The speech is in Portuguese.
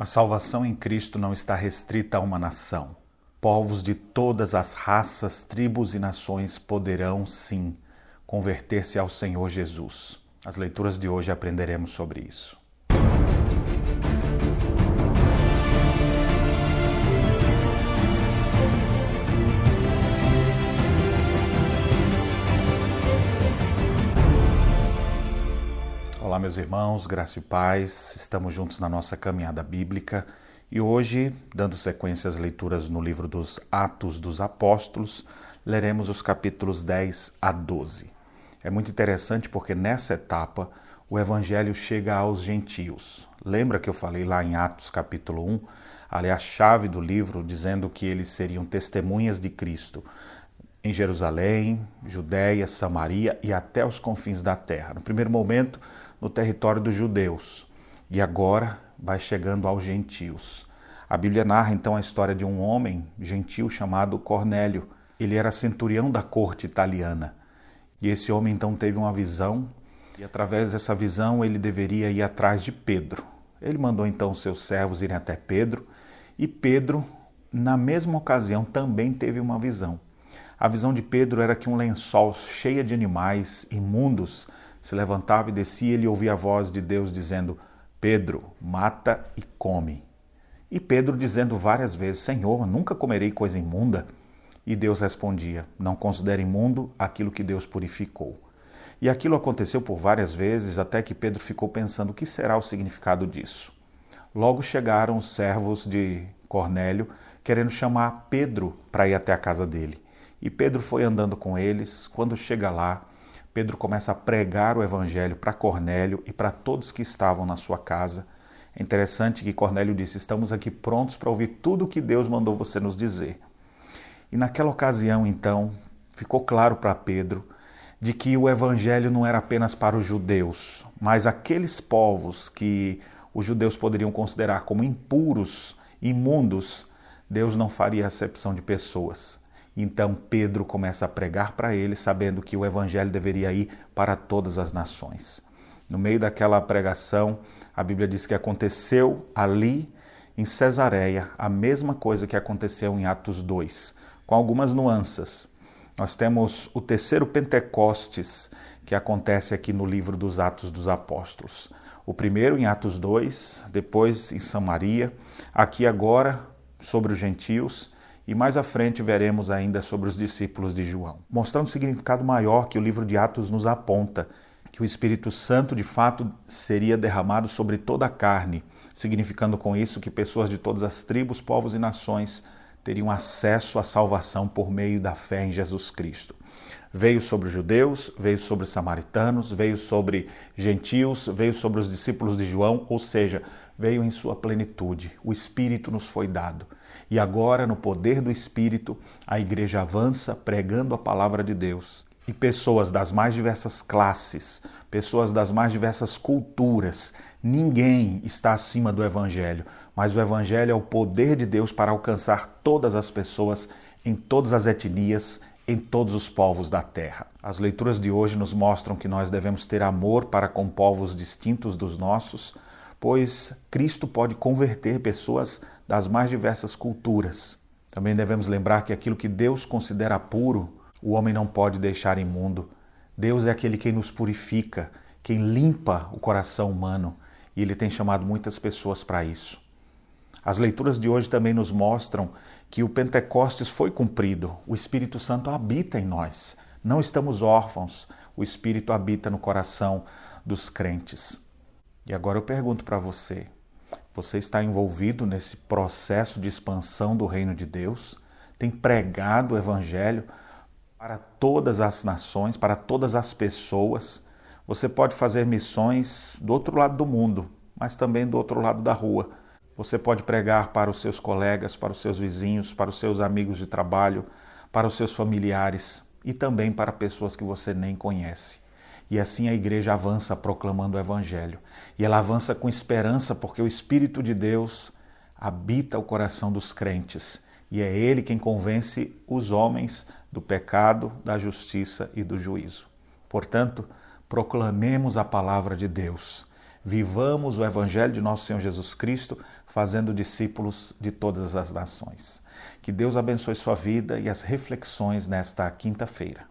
A salvação em Cristo não está restrita a uma nação. Povos de todas as raças, tribos e nações poderão, sim, converter-se ao Senhor Jesus. As leituras de hoje aprenderemos sobre isso. Meus irmãos, graça e paz. Estamos juntos na nossa caminhada bíblica e hoje, dando sequência às leituras no livro dos Atos dos Apóstolos, leremos os capítulos 10 a 12. É muito interessante porque nessa etapa o evangelho chega aos gentios. Lembra que eu falei lá em Atos capítulo 1, ali a chave do livro dizendo que eles seriam testemunhas de Cristo em Jerusalém, Judéia, Samaria e até os confins da terra. No primeiro momento, no território dos judeus e agora vai chegando aos gentios. A Bíblia narra então a história de um homem gentil chamado Cornélio. Ele era centurião da corte italiana. E esse homem então teve uma visão, e através dessa visão ele deveria ir atrás de Pedro. Ele mandou então seus servos irem até Pedro, e Pedro, na mesma ocasião, também teve uma visão. A visão de Pedro era que um lençol cheio de animais imundos se levantava e descia, ele ouvia a voz de Deus dizendo: Pedro, mata e come. E Pedro dizendo várias vezes: Senhor, nunca comerei coisa imunda. E Deus respondia: Não considere imundo aquilo que Deus purificou. E aquilo aconteceu por várias vezes, até que Pedro ficou pensando: o que será o significado disso? Logo chegaram os servos de Cornélio, querendo chamar Pedro para ir até a casa dele. E Pedro foi andando com eles. Quando chega lá, Pedro começa a pregar o evangelho para Cornélio e para todos que estavam na sua casa. É interessante que Cornélio disse: Estamos aqui prontos para ouvir tudo o que Deus mandou você nos dizer. E naquela ocasião, então, ficou claro para Pedro de que o evangelho não era apenas para os judeus, mas aqueles povos que os judeus poderiam considerar como impuros, imundos, Deus não faria acepção de pessoas. Então Pedro começa a pregar para ele, sabendo que o evangelho deveria ir para todas as nações. No meio daquela pregação, a Bíblia diz que aconteceu ali em Cesareia a mesma coisa que aconteceu em Atos 2, com algumas nuances. Nós temos o terceiro Pentecostes que acontece aqui no livro dos Atos dos Apóstolos. O primeiro em Atos 2, depois em Samaria, aqui agora sobre os gentios e mais à frente veremos ainda sobre os discípulos de João, mostrando um significado maior que o livro de Atos nos aponta, que o Espírito Santo de fato seria derramado sobre toda a carne, significando com isso que pessoas de todas as tribos, povos e nações teriam acesso à salvação por meio da fé em Jesus Cristo. Veio sobre os judeus, veio sobre os samaritanos, veio sobre gentios, veio sobre os discípulos de João, ou seja, veio em sua plenitude. O Espírito nos foi dado. E agora, no poder do Espírito, a igreja avança pregando a palavra de Deus. E pessoas das mais diversas classes, pessoas das mais diversas culturas, ninguém está acima do Evangelho, mas o Evangelho é o poder de Deus para alcançar todas as pessoas, em todas as etnias, em todos os povos da terra. As leituras de hoje nos mostram que nós devemos ter amor para com povos distintos dos nossos pois Cristo pode converter pessoas das mais diversas culturas. Também devemos lembrar que aquilo que Deus considera puro, o homem não pode deixar imundo. Deus é aquele quem nos purifica, quem limpa o coração humano, e ele tem chamado muitas pessoas para isso. As leituras de hoje também nos mostram que o Pentecostes foi cumprido, o Espírito Santo habita em nós. Não estamos órfãos, o Espírito habita no coração dos crentes. E agora eu pergunto para você: você está envolvido nesse processo de expansão do reino de Deus? Tem pregado o evangelho para todas as nações, para todas as pessoas? Você pode fazer missões do outro lado do mundo, mas também do outro lado da rua. Você pode pregar para os seus colegas, para os seus vizinhos, para os seus amigos de trabalho, para os seus familiares e também para pessoas que você nem conhece. E assim a igreja avança proclamando o Evangelho. E ela avança com esperança, porque o Espírito de Deus habita o coração dos crentes. E é Ele quem convence os homens do pecado, da justiça e do juízo. Portanto, proclamemos a palavra de Deus. Vivamos o Evangelho de nosso Senhor Jesus Cristo, fazendo discípulos de todas as nações. Que Deus abençoe sua vida e as reflexões nesta quinta-feira.